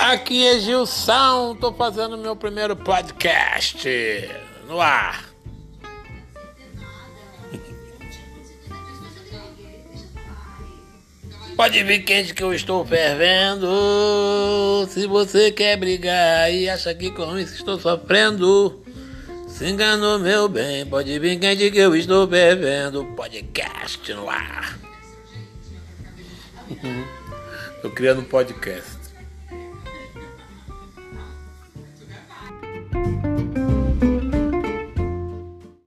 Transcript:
Aqui é Gilson, tô fazendo meu primeiro podcast no ar. Pode vir quente que eu estou fervendo. Se você quer brigar e acha que com isso estou sofrendo, se enganou meu bem. Pode vir quente que eu estou fervendo. Podcast no ar. Tô criando um podcast.